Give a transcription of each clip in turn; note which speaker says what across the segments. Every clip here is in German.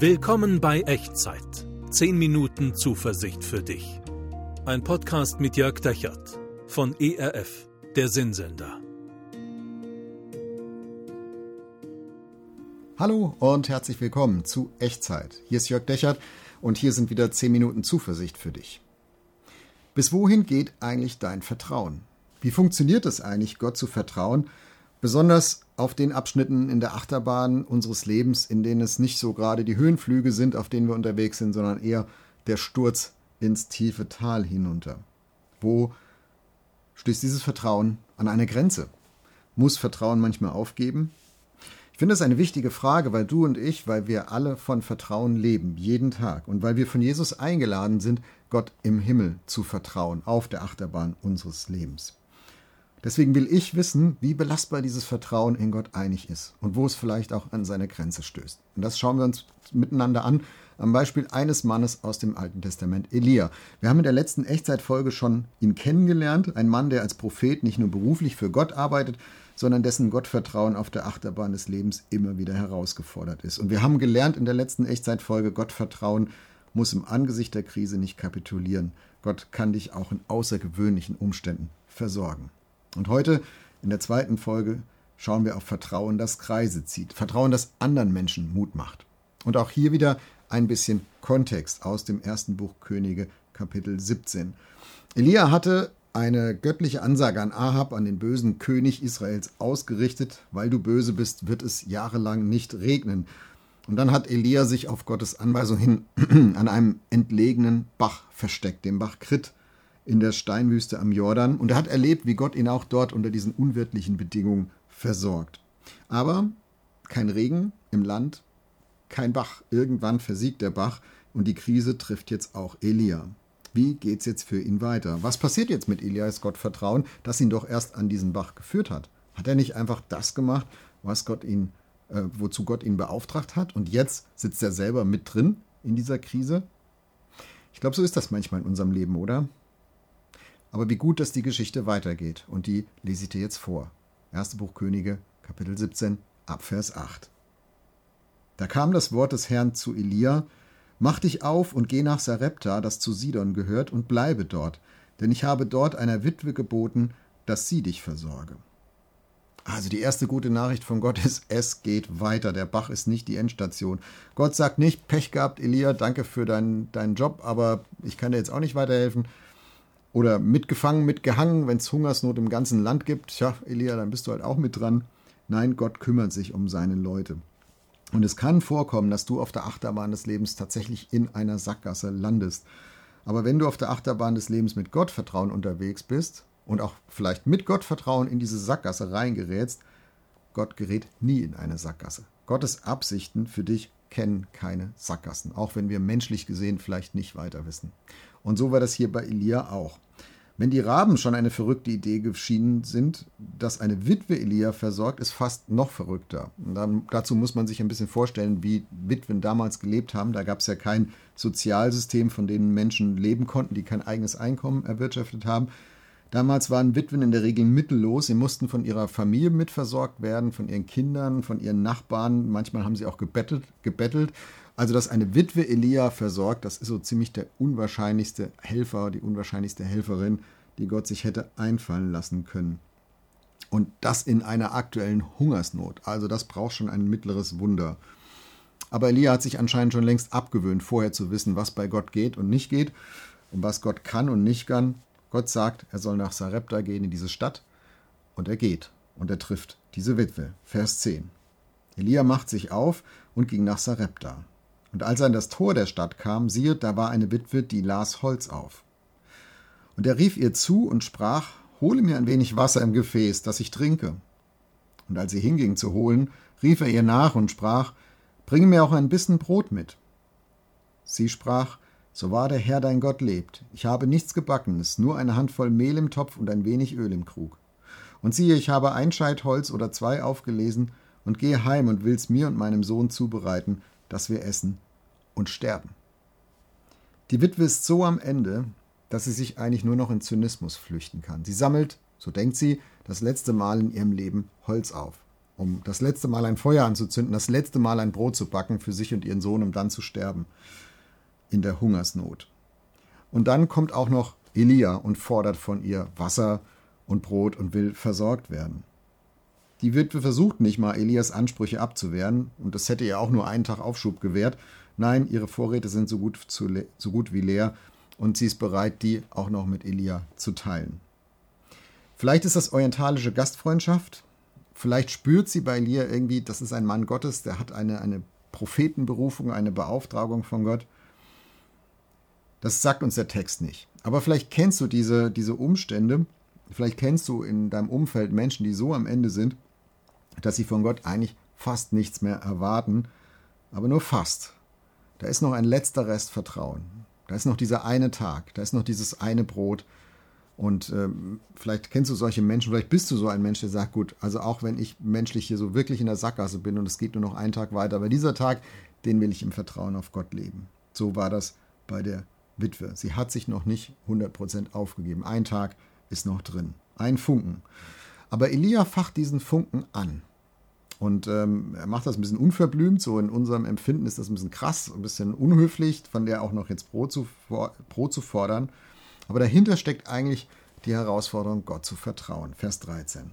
Speaker 1: Willkommen bei Echtzeit. 10 Minuten Zuversicht für dich. Ein Podcast mit Jörg Dechert von ERF, der Sinnsender.
Speaker 2: Hallo und herzlich willkommen zu Echtzeit. Hier ist Jörg Dechert und hier sind wieder 10 Minuten Zuversicht für dich. Bis wohin geht eigentlich dein Vertrauen? Wie funktioniert es eigentlich, Gott zu vertrauen Besonders auf den Abschnitten in der Achterbahn unseres Lebens, in denen es nicht so gerade die Höhenflüge sind, auf denen wir unterwegs sind, sondern eher der Sturz ins tiefe Tal hinunter. Wo stößt dieses Vertrauen an eine Grenze? Muss Vertrauen manchmal aufgeben? Ich finde das eine wichtige Frage, weil du und ich, weil wir alle von Vertrauen leben, jeden Tag, und weil wir von Jesus eingeladen sind, Gott im Himmel zu vertrauen, auf der Achterbahn unseres Lebens. Deswegen will ich wissen, wie belastbar dieses Vertrauen in Gott einig ist und wo es vielleicht auch an seine Grenze stößt. Und das schauen wir uns miteinander an am Beispiel eines Mannes aus dem Alten Testament, Elia. Wir haben in der letzten Echtzeitfolge schon ihn kennengelernt, ein Mann, der als Prophet nicht nur beruflich für Gott arbeitet, sondern dessen Gottvertrauen auf der Achterbahn des Lebens immer wieder herausgefordert ist. Und wir haben gelernt in der letzten Echtzeitfolge, Gottvertrauen muss im Angesicht der Krise nicht kapitulieren. Gott kann dich auch in außergewöhnlichen Umständen versorgen. Und heute in der zweiten Folge schauen wir auf Vertrauen, das Kreise zieht. Vertrauen, das anderen Menschen Mut macht. Und auch hier wieder ein bisschen Kontext aus dem ersten Buch Könige, Kapitel 17. Elia hatte eine göttliche Ansage an Ahab, an den bösen König Israels, ausgerichtet: Weil du böse bist, wird es jahrelang nicht regnen. Und dann hat Elia sich auf Gottes Anweisung hin an einem entlegenen Bach versteckt, dem Bach Krit in der Steinwüste am Jordan und er hat erlebt, wie Gott ihn auch dort unter diesen unwirtlichen Bedingungen versorgt. Aber kein Regen im Land, kein Bach. Irgendwann versiegt der Bach und die Krise trifft jetzt auch Elia. Wie geht's jetzt für ihn weiter? Was passiert jetzt mit Elias Gottvertrauen, das ihn doch erst an diesen Bach geführt hat? Hat er nicht einfach das gemacht, was Gott ihn, äh, wozu Gott ihn beauftragt hat? Und jetzt sitzt er selber mit drin in dieser Krise? Ich glaube, so ist das manchmal in unserem Leben, oder? Aber wie gut, dass die Geschichte weitergeht. Und die lese ich dir jetzt vor. 1. Buch Könige, Kapitel 17, Abvers 8. Da kam das Wort des Herrn zu Elia: Mach dich auf und geh nach Sarepta, das zu Sidon gehört, und bleibe dort, denn ich habe dort einer Witwe geboten, dass sie dich versorge. Also die erste gute Nachricht von Gott ist, es geht weiter. Der Bach ist nicht die Endstation. Gott sagt nicht, Pech gehabt, Elia, danke für deinen, deinen Job, aber ich kann dir jetzt auch nicht weiterhelfen. Oder mitgefangen, mitgehangen, wenn es Hungersnot im ganzen Land gibt. Tja, Elia, dann bist du halt auch mit dran. Nein, Gott kümmert sich um seine Leute. Und es kann vorkommen, dass du auf der Achterbahn des Lebens tatsächlich in einer Sackgasse landest. Aber wenn du auf der Achterbahn des Lebens mit Gottvertrauen unterwegs bist und auch vielleicht mit Gottvertrauen in diese Sackgasse reingerätst, Gott gerät nie in eine Sackgasse. Gottes Absichten für dich kennen keine Sackgassen, auch wenn wir menschlich gesehen vielleicht nicht weiter wissen. Und so war das hier bei Elia auch. Wenn die Raben schon eine verrückte Idee geschienen sind, dass eine Witwe Elia versorgt, ist fast noch verrückter. Dann, dazu muss man sich ein bisschen vorstellen, wie Witwen damals gelebt haben. Da gab es ja kein Sozialsystem, von dem Menschen leben konnten, die kein eigenes Einkommen erwirtschaftet haben. Damals waren Witwen in der Regel mittellos. Sie mussten von ihrer Familie mitversorgt werden, von ihren Kindern, von ihren Nachbarn. Manchmal haben sie auch gebettelt. gebettelt. Also, dass eine Witwe Elia versorgt, das ist so ziemlich der unwahrscheinlichste Helfer, die unwahrscheinlichste Helferin, die Gott sich hätte einfallen lassen können. Und das in einer aktuellen Hungersnot. Also, das braucht schon ein mittleres Wunder. Aber Elia hat sich anscheinend schon längst abgewöhnt, vorher zu wissen, was bei Gott geht und nicht geht und was Gott kann und nicht kann. Gott sagt, er soll nach Sarepta gehen in diese Stadt und er geht und er trifft diese Witwe. Vers 10. Elia macht sich auf und ging nach Sarepta. Und als er an das Tor der Stadt kam, siehe, da war eine Witwe, die las Holz auf. Und er rief ihr zu und sprach, Hole mir ein wenig Wasser im Gefäß, dass ich trinke. Und als sie hinging zu holen, rief er ihr nach und sprach, Bringe mir auch ein Bissen Brot mit. Sie sprach, So wahr der Herr dein Gott lebt, ich habe nichts Gebackenes, nur eine Handvoll Mehl im Topf und ein wenig Öl im Krug. Und siehe, ich habe ein Scheit Holz oder zwei aufgelesen und gehe heim und will's mir und meinem Sohn zubereiten, dass wir essen und sterben. Die Witwe ist so am Ende, dass sie sich eigentlich nur noch in Zynismus flüchten kann. Sie sammelt, so denkt sie, das letzte Mal in ihrem Leben Holz auf. um das letzte Mal ein Feuer anzuzünden, das letzte Mal ein Brot zu backen für sich und ihren Sohn, um dann zu sterben in der Hungersnot. Und dann kommt auch noch Elia und fordert von ihr Wasser und Brot und will versorgt werden. Die Witwe versucht nicht mal, Elias Ansprüche abzuwehren, und das hätte ihr auch nur einen Tag Aufschub gewährt. Nein, ihre Vorräte sind so gut, zu, so gut wie leer, und sie ist bereit, die auch noch mit Elia zu teilen. Vielleicht ist das orientalische Gastfreundschaft. Vielleicht spürt sie bei Elia irgendwie, das ist ein Mann Gottes, der hat eine, eine Prophetenberufung, eine Beauftragung von Gott. Das sagt uns der Text nicht. Aber vielleicht kennst du diese, diese Umstände, vielleicht kennst du in deinem Umfeld Menschen, die so am Ende sind, dass sie von Gott eigentlich fast nichts mehr erwarten, aber nur fast. Da ist noch ein letzter Rest Vertrauen. Da ist noch dieser eine Tag, da ist noch dieses eine Brot, und ähm, vielleicht kennst du solche Menschen, vielleicht bist du so ein Mensch, der sagt, gut, also auch wenn ich menschlich hier so wirklich in der Sackgasse bin und es geht nur noch einen Tag weiter, aber dieser Tag, den will ich im Vertrauen auf Gott leben. So war das bei der Witwe. Sie hat sich noch nicht 100% aufgegeben. Ein Tag ist noch drin. Ein Funken. Aber Elia facht diesen Funken an. Und ähm, er macht das ein bisschen unverblümt, so in unserem Empfinden ist das ein bisschen krass, ein bisschen unhöflich, von der auch noch jetzt Brot zu, Brot zu fordern. Aber dahinter steckt eigentlich die Herausforderung, Gott zu vertrauen. Vers 13.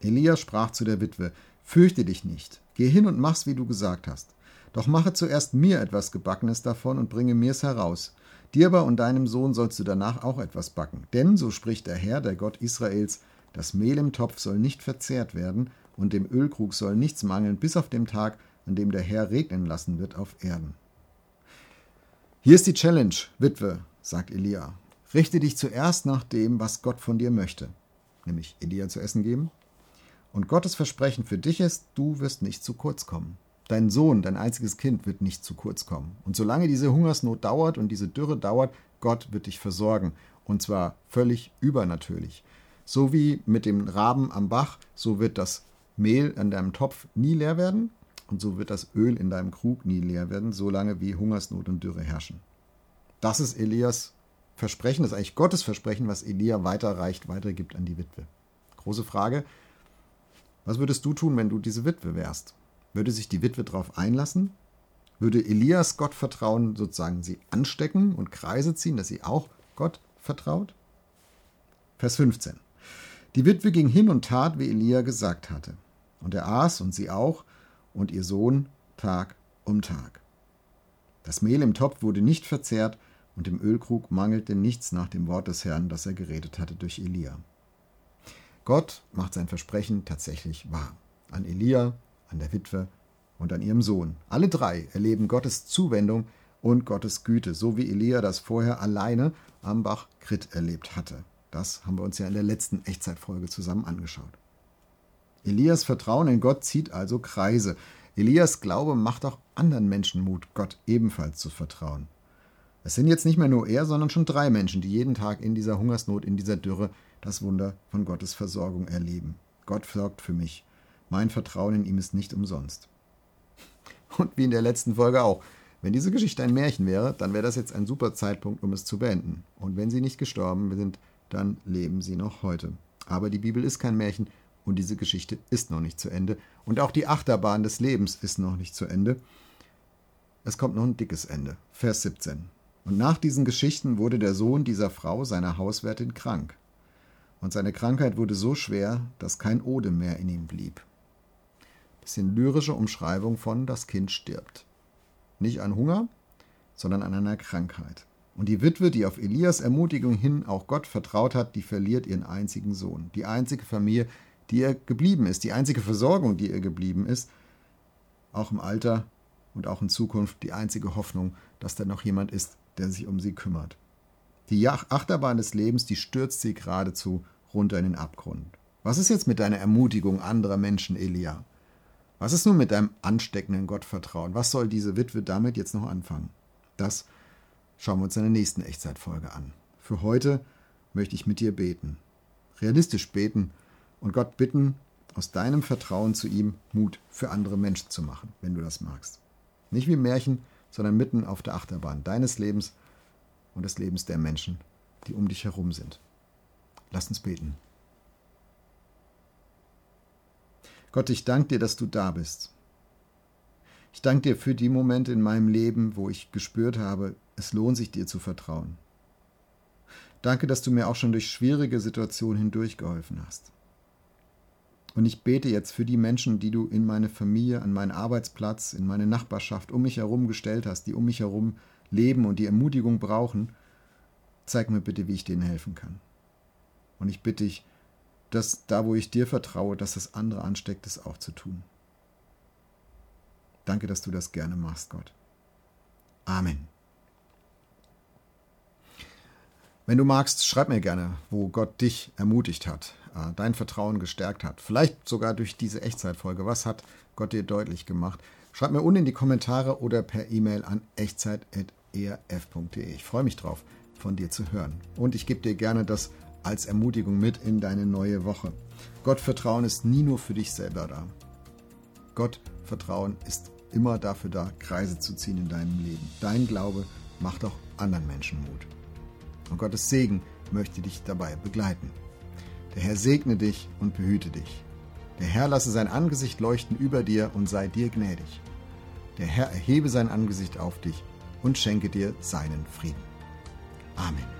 Speaker 2: Elia sprach zu der Witwe, Fürchte dich nicht, geh hin und mach's, wie du gesagt hast. Doch mache zuerst mir etwas Gebackenes davon und bringe mir's heraus. Dir aber und deinem Sohn sollst du danach auch etwas backen. Denn, so spricht der Herr, der Gott Israels, das Mehl im Topf soll nicht verzehrt werden und dem Ölkrug soll nichts mangeln, bis auf den Tag, an dem der Herr regnen lassen wird auf Erden. Hier ist die Challenge, Witwe sagt Elia, richte dich zuerst nach dem, was Gott von dir möchte, nämlich Elia zu essen geben. Und Gottes Versprechen für dich ist, du wirst nicht zu kurz kommen. Dein Sohn, dein einziges Kind, wird nicht zu kurz kommen. Und solange diese Hungersnot dauert und diese Dürre dauert, Gott wird dich versorgen. Und zwar völlig übernatürlich. So wie mit dem Raben am Bach, so wird das Mehl an deinem Topf nie leer werden und so wird das Öl in deinem Krug nie leer werden, solange wie Hungersnot und Dürre herrschen. Das ist Elias Versprechen, das ist eigentlich Gottes Versprechen, was Elia weiterreicht, weitergibt an die Witwe. Große Frage, was würdest du tun, wenn du diese Witwe wärst? Würde sich die Witwe darauf einlassen? Würde Elias Gott vertrauen, sozusagen sie anstecken und Kreise ziehen, dass sie auch Gott vertraut? Vers 15. Die Witwe ging hin und tat, wie Elia gesagt hatte. Und er aß und sie auch und ihr Sohn Tag um Tag. Das Mehl im Topf wurde nicht verzehrt, und im Ölkrug mangelte nichts nach dem Wort des Herrn, das er geredet hatte durch Elia. Gott macht sein Versprechen tatsächlich wahr. An Elia, an der Witwe und an ihrem Sohn. Alle drei erleben Gottes Zuwendung und Gottes Güte, so wie Elia das vorher alleine am Bach Krit erlebt hatte. Das haben wir uns ja in der letzten Echtzeitfolge zusammen angeschaut. Elias Vertrauen in Gott zieht also Kreise. Elias Glaube macht auch anderen Menschen Mut, Gott ebenfalls zu vertrauen. Es sind jetzt nicht mehr nur er, sondern schon drei Menschen, die jeden Tag in dieser Hungersnot, in dieser Dürre das Wunder von Gottes Versorgung erleben. Gott sorgt für mich. Mein Vertrauen in ihm ist nicht umsonst. Und wie in der letzten Folge auch. Wenn diese Geschichte ein Märchen wäre, dann wäre das jetzt ein super Zeitpunkt, um es zu beenden. Und wenn sie nicht gestorben sind, dann leben sie noch heute. Aber die Bibel ist kein Märchen und diese Geschichte ist noch nicht zu Ende. Und auch die Achterbahn des Lebens ist noch nicht zu Ende. Es kommt noch ein dickes Ende. Vers 17. Und nach diesen Geschichten wurde der Sohn dieser Frau, seiner Hauswärtin, krank. Und seine Krankheit wurde so schwer, dass kein Odem mehr in ihm blieb. Bisschen lyrische Umschreibung von das Kind stirbt. Nicht an Hunger, sondern an einer Krankheit. Und die Witwe, die auf Elias Ermutigung hin auch Gott vertraut hat, die verliert ihren einzigen Sohn. Die einzige Familie, die ihr geblieben ist, die einzige Versorgung, die ihr geblieben ist, auch im Alter und auch in Zukunft die einzige Hoffnung, dass da noch jemand ist, der sich um sie kümmert. Die Achterbahn des Lebens, die stürzt sie geradezu runter in den Abgrund. Was ist jetzt mit deiner Ermutigung anderer Menschen, Elia? Was ist nun mit deinem ansteckenden Gottvertrauen? Was soll diese Witwe damit jetzt noch anfangen? Das schauen wir uns in der nächsten Echtzeitfolge an. Für heute möchte ich mit dir beten. Realistisch beten und Gott bitten, aus deinem Vertrauen zu ihm Mut für andere Menschen zu machen, wenn du das magst. Nicht wie Märchen, sondern mitten auf der Achterbahn deines Lebens und des Lebens der Menschen, die um dich herum sind. Lass uns beten. Gott, ich danke dir, dass du da bist. Ich danke dir für die Momente in meinem Leben, wo ich gespürt habe, es lohnt sich dir zu vertrauen. Danke, dass du mir auch schon durch schwierige Situationen hindurchgeholfen hast. Und ich bete jetzt für die Menschen, die du in meine Familie, an meinen Arbeitsplatz, in meine Nachbarschaft um mich herum gestellt hast, die um mich herum leben und die Ermutigung brauchen. Zeig mir bitte, wie ich denen helfen kann. Und ich bitte dich, dass da, wo ich dir vertraue, dass das andere ansteckt, es auch zu tun. Danke, dass du das gerne machst, Gott. Amen. Wenn du magst, schreib mir gerne, wo Gott dich ermutigt hat, äh, dein Vertrauen gestärkt hat. Vielleicht sogar durch diese Echtzeitfolge. Was hat Gott dir deutlich gemacht? Schreib mir unten in die Kommentare oder per E-Mail an echtzeit.erf.de. Ich freue mich drauf, von dir zu hören. Und ich gebe dir gerne das als Ermutigung mit in deine neue Woche. Gott Vertrauen ist nie nur für dich selber da. Gott Vertrauen ist immer dafür da, Kreise zu ziehen in deinem Leben. Dein Glaube macht auch anderen Menschen Mut. Und Gottes Segen möchte dich dabei begleiten. Der Herr segne dich und behüte dich. Der Herr lasse sein Angesicht leuchten über dir und sei dir gnädig. Der Herr erhebe sein Angesicht auf dich und schenke dir seinen Frieden. Amen.